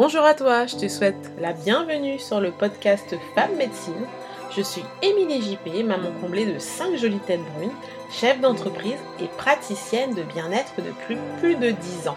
Bonjour à toi, je te souhaite la bienvenue sur le podcast Femme Médecine. Je suis Émilie JP, maman comblée de 5 jolies têtes brunes, chef d'entreprise et praticienne de bien-être depuis plus de 10 ans.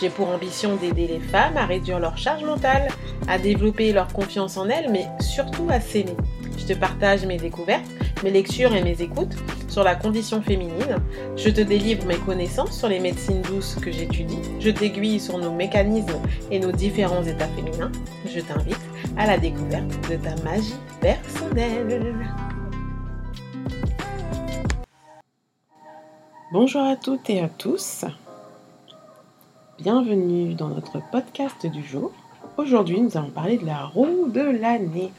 J'ai pour ambition d'aider les femmes à réduire leur charge mentale, à développer leur confiance en elles, mais surtout à s'aimer. Je te partage mes découvertes, mes lectures et mes écoutes sur la condition féminine. Je te délivre mes connaissances sur les médecines douces que j'étudie. Je t'aiguille sur nos mécanismes et nos différents états féminins. Je t'invite à la découverte de ta magie personnelle. Bonjour à toutes et à tous. Bienvenue dans notre podcast du jour. Aujourd'hui, nous allons parler de la roue de l'année.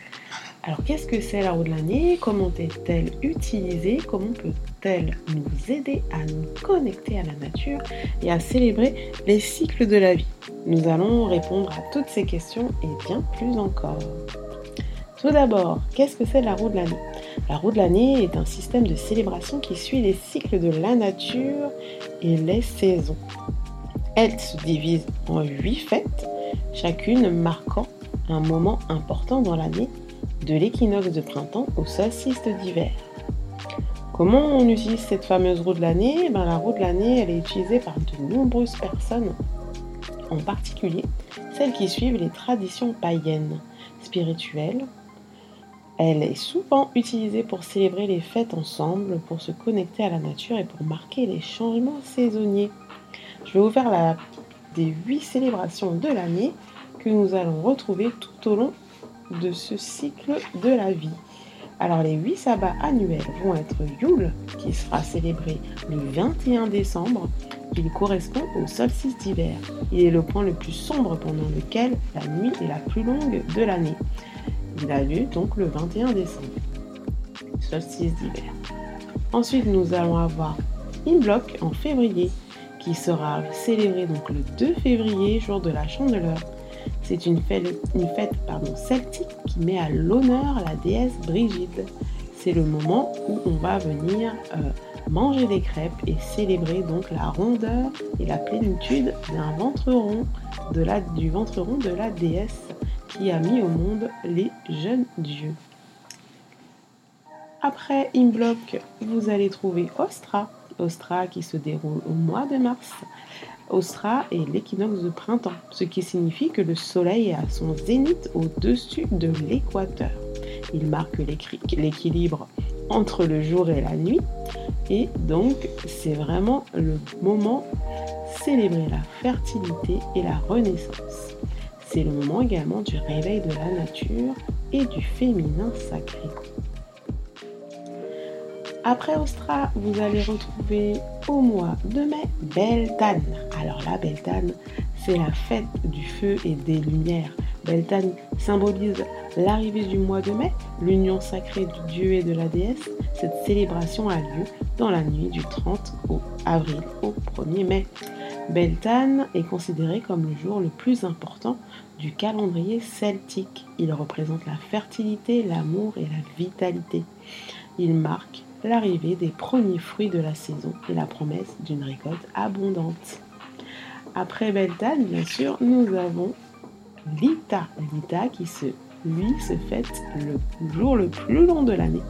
Alors, qu'est-ce que c'est la roue de l'année Comment est-elle utilisée? Comment peut-elle nous aider à nous connecter à la nature et à célébrer les cycles de la vie? Nous allons répondre à toutes ces questions et bien plus encore. Tout d'abord, qu'est-ce que c'est la roue de l'année La roue de l'année est un système de célébration qui suit les cycles de la nature et les saisons. Elle se divise en huit fêtes, chacune marquant un moment important dans l'année, de l'équinoxe de printemps au solstice d'hiver. Comment on utilise cette fameuse roue de l'année? Eh ben, La roue de l'année, elle est utilisée par de nombreuses personnes, en particulier celles qui suivent les traditions païennes, spirituelles. Elle est souvent utilisée pour célébrer les fêtes ensemble, pour se connecter à la nature et pour marquer les changements saisonniers. Je vais vous faire la, des huit célébrations de l'année que nous allons retrouver tout au long de ce cycle de la vie. Alors les huit sabbats annuels vont être Yule, qui sera célébré le 21 décembre. Il correspond au solstice d'hiver. Il est le point le plus sombre pendant lequel la nuit est la plus longue de l'année. Il a lieu donc le 21 décembre, solstice d'hiver. Ensuite, nous allons avoir Imblok en février, qui sera célébré donc le 2 février, jour de la Chandeleur. C'est une fête, celtique qui met à l'honneur la déesse Brigitte. C'est le moment où on va venir euh, manger des crêpes et célébrer donc la rondeur et la plénitude d'un ventre du ventre rond de la déesse qui a mis au monde les jeunes dieux. Après Imblok, vous allez trouver Ostra, Ostra qui se déroule au mois de mars. Ostra est l'équinoxe de printemps, ce qui signifie que le soleil est à son zénith au-dessus de l'équateur. Il marque l'équilibre entre le jour et la nuit et donc c'est vraiment le moment célébrer la fertilité et la renaissance. C'est le moment également du réveil de la nature et du féminin sacré. Après Ostra, vous allez retrouver au mois de mai Beltane. Alors la Beltane, c'est la fête du feu et des lumières. Beltane symbolise l'arrivée du mois de mai, l'union sacrée du dieu et de la déesse. Cette célébration a lieu dans la nuit du 30 au avril au 1er mai. Beltane est considéré comme le jour le plus important du calendrier celtique. Il représente la fertilité, l'amour et la vitalité. Il marque l'arrivée des premiers fruits de la saison et la promesse d'une récolte abondante. Après Beltane, bien sûr, nous avons Lita. Lita qui se, lui se fête le jour le plus long de l'année,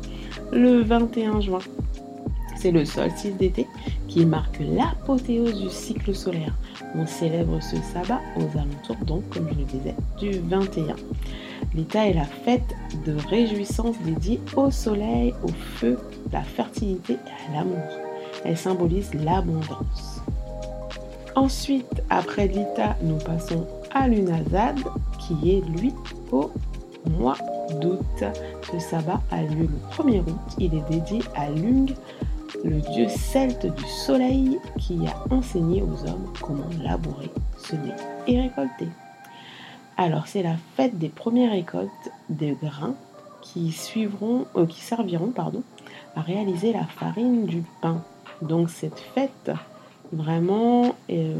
le 21 juin. C'est le solstice d'été qui marque l'apothéose du cycle solaire. On célèbre ce sabbat aux alentours, donc, comme je le disais, du 21. L'État est la fête de réjouissance dédiée au soleil, au feu, la fertilité et à l'amour. Elle symbolise l'abondance. Ensuite, après l'Ita, nous passons à l'Unazad, qui est lui au mois d'août. Ce sabbat a lieu le 1er août. Il est dédié à Lung, le dieu celte du soleil qui a enseigné aux hommes comment labourer, semer et récolter. Alors c'est la fête des premières récoltes de grains qui suivront, euh, qui serviront pardon, à réaliser la farine du pain. Donc cette fête vraiment euh,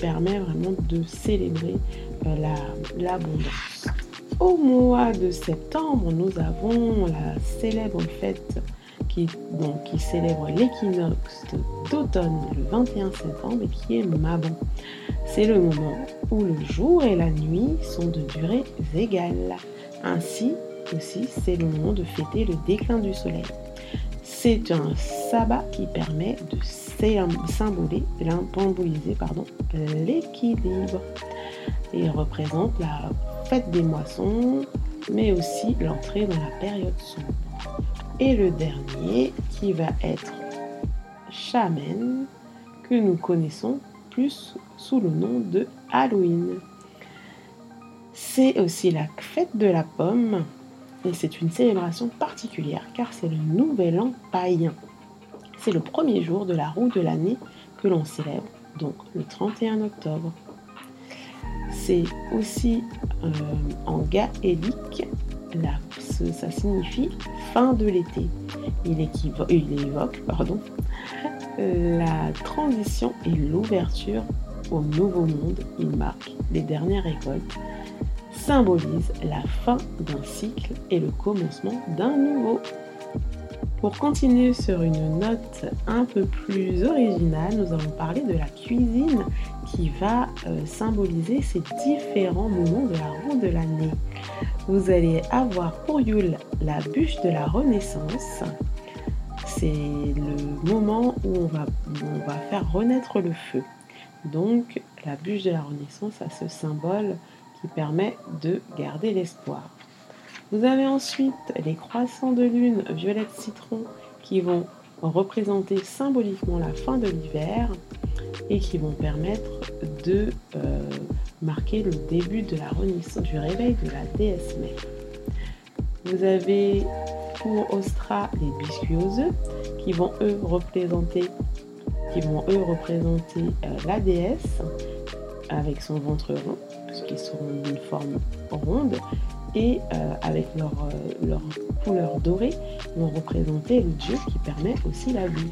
permet vraiment de célébrer euh, l'abondance. Au mois de septembre, nous avons la célèbre fête qui, qui célèbre l'équinoxe d'automne le 21 septembre et qui est Mabon. C'est le moment où le jour et la nuit sont de durée égale. Ainsi aussi, c'est le moment de fêter le déclin du soleil. C'est un sabbat qui permet de symboliser l'équilibre. Il représente la fête des moissons, mais aussi l'entrée dans la période sombre. Et le dernier qui va être Shaman, que nous connaissons plus sous le nom de Halloween. C'est aussi la fête de la pomme et c'est une célébration particulière car c'est le nouvel an païen. C'est le premier jour de la roue de l'année que l'on célèbre, donc le 31 octobre. C'est aussi euh, en gaélique, ça signifie fin de l'été. Il, évoque la transition et l'ouverture au nouveau monde. Il marque les dernières récoltes, symbolise la fin d'un cycle et le commencement d'un nouveau. Pour continuer sur une note un peu plus originale, nous allons parler de la cuisine qui va euh, symboliser ces différents moments de la roue de l'année. Vous allez avoir pour Yule la bûche de la Renaissance. C'est le moment où on va, faire renaître le feu. Donc la bûche de la Renaissance a ce symbole qui permet de garder l'espoir. Vous avez ensuite les croissants de lune violette citron qui vont représenter symboliquement la fin de l'hiver et qui vont permettre de euh, marquer le début de la renaissance, du réveil de la déesse mère. Vous avez pour Ostra les biscuits qui vont eux représenter, qui vont eux représenter euh, la déesse avec son ventre rond, puisqu'ils seront d'une forme ronde, et euh, avec leur, euh, leur, couleur dorée vont représenter le dieu qui permet aussi la vie.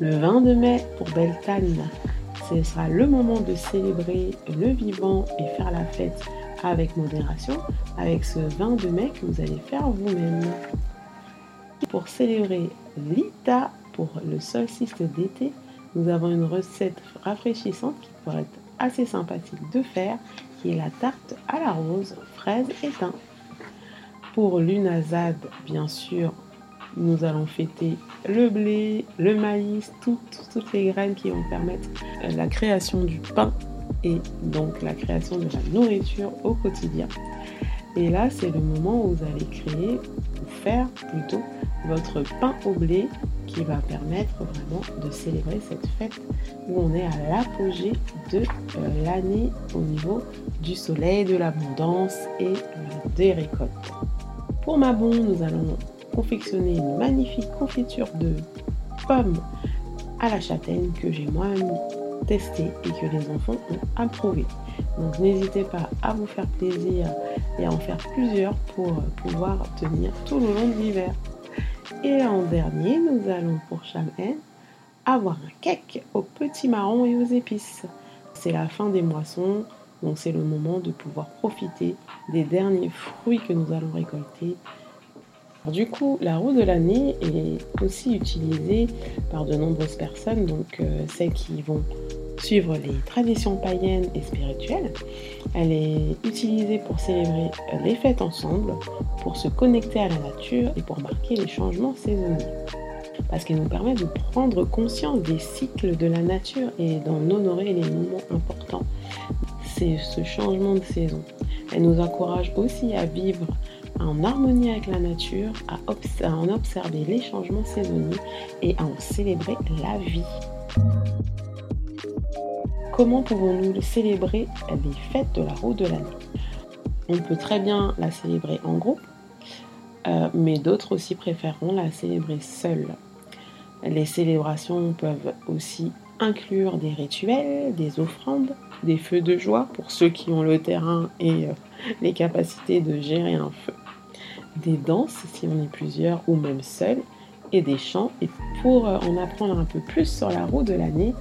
Le 22 mai pour Beltane, ce sera le moment de célébrer le vivant et faire la fête avec modération, avec ce 22 mai que vous allez faire vous-même. Pour célébrer l'Ita pour le solstice d'été, nous avons une recette rafraîchissante qui pourrait être assez sympathique de faire qui est la tarte à la rose, fraise et thym. Pour l'unazade, bien sûr, nous allons fêter le blé, le maïs, toutes, les graines qui vont permettre euh, la création du pain et donc la création de la nourriture au quotidien. Et là, c'est le moment où vous allez créer, ou faire plutôt, votre pain au blé qui va permettre vraiment de célébrer cette fête où on est à l'apogée de euh, l'année au niveau du soleil, de l'abondance et des récoltes. Pour ma bonne, nous allons confectionner une magnifique confiture de pommes à la châtaigne que j'ai moi-même testé et que les enfants ont approuvé. Donc n'hésitez pas à vous faire plaisir et à en faire plusieurs pour euh, pouvoir tenir tout le long de l'hiver. Et en dernier, nous allons pour Chamhain avoir un cake aux petits marrons et aux épices. C'est la fin des moissons, donc c'est le moment de pouvoir profiter des derniers fruits que nous allons récolter. Du coup, la roue de l'année est aussi utilisée par de nombreuses personnes, donc euh, celles qui vont suivre les traditions païennes et spirituelles. Elle est utilisée pour célébrer les fêtes ensemble, pour se connecter à la nature et pour marquer les changements saisonniers. Parce qu'elle nous permet de prendre conscience des cycles de la nature et d'en honorer les moments importants. C'est ce changement de saison. Elle nous encourage aussi à vivre en harmonie avec la nature, à, en observer les changements saisonniers et à en célébrer la vie. Comment pouvons-nous célébrer les fêtes de la roue de l'année? On peut très bien la célébrer en groupe, euh, mais d'autres aussi préféreront la célébrer seule. Les célébrations peuvent aussi inclure des rituels, des offrandes, des feux de joie pour ceux qui ont le terrain et euh, les capacités de gérer un feu, des danses si on est plusieurs ou même seul, et des chants. Et pour euh, en apprendre un peu plus sur la roue de l'année,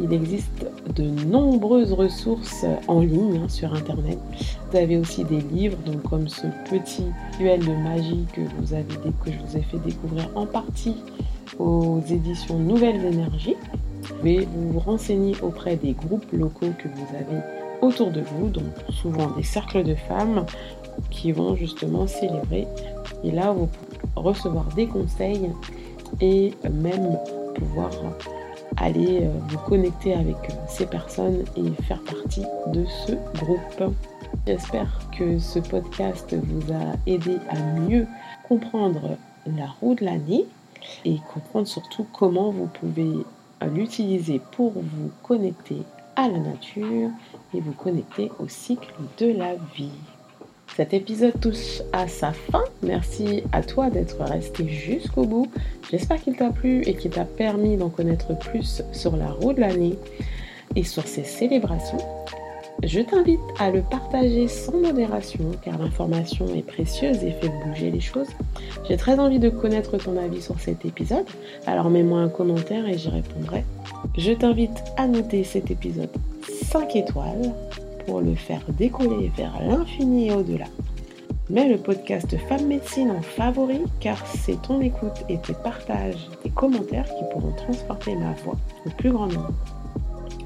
il existe de nombreuses ressources en ligne hein, sur Internet. Vous avez aussi des livres, donc comme ce petit duel de magie que, vous avez, que je vous ai fait découvrir en partie aux éditions Nouvelles Énergies. Vous pouvez vous renseigner auprès des groupes locaux que vous avez autour de vous, donc souvent des cercles de femmes qui vont justement célébrer. Et là, vous pouvez recevoir des conseils et même pouvoir aller euh, vous connecter avec euh, ces personnes et faire partie de ce groupe. J'espère que ce podcast vous a aidé à mieux comprendre la roue de l'année et comprendre surtout comment vous pouvez l'utiliser pour vous connecter à la nature et vous connecter au cycle de la vie. Cet épisode touche à sa fin. Merci à toi d'être resté jusqu'au bout. J'espère qu'il t'a plu et qu'il t'a permis d'en connaître plus sur la roue de l'année et sur ses célébrations. Je t'invite à le partager sans modération car l'information est précieuse et fait bouger les choses. J'ai très envie de connaître ton avis sur cet épisode, alors mets-moi un commentaire et j'y répondrai. Je t'invite à noter cet épisode 5 étoiles pour le faire décoller vers l'infini et au-delà. Mets le podcast Femme Médecine en favori car c'est ton écoute et tes partages, tes commentaires qui pourront transporter ma voix au plus grand nombre.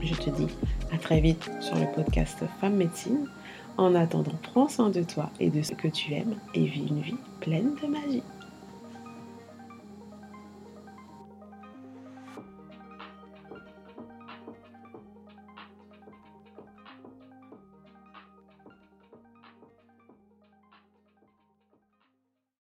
Je te dis à très vite sur le podcast Femme Médecine. En attendant, prends soin de toi et de ce que tu aimes et vis une vie pleine de magie.